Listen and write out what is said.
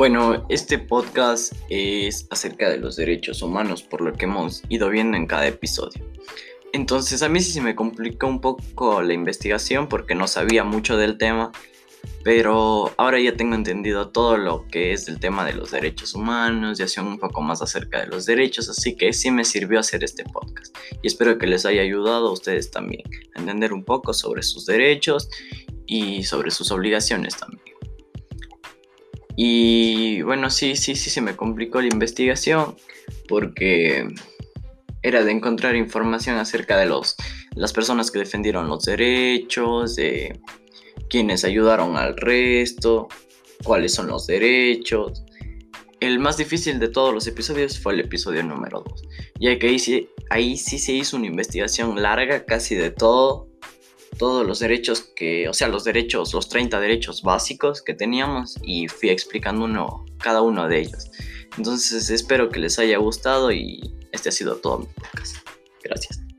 Bueno, este podcast es acerca de los derechos humanos, por lo que hemos ido viendo en cada episodio. Entonces a mí sí se me complicó un poco la investigación porque no sabía mucho del tema, pero ahora ya tengo entendido todo lo que es el tema de los derechos humanos, ya sé un poco más acerca de los derechos, así que sí me sirvió hacer este podcast y espero que les haya ayudado a ustedes también a entender un poco sobre sus derechos y sobre sus obligaciones también. Y bueno, sí, sí, sí se me complicó la investigación porque era de encontrar información acerca de los, las personas que defendieron los derechos, de quienes ayudaron al resto, cuáles son los derechos. El más difícil de todos los episodios fue el episodio número 2, ya que ahí ahí sí se hizo una investigación larga casi de todo todos los derechos que, o sea, los derechos, los 30 derechos básicos que teníamos y fui explicando uno, cada uno de ellos. Entonces espero que les haya gustado y este ha sido todo mi podcast. Gracias.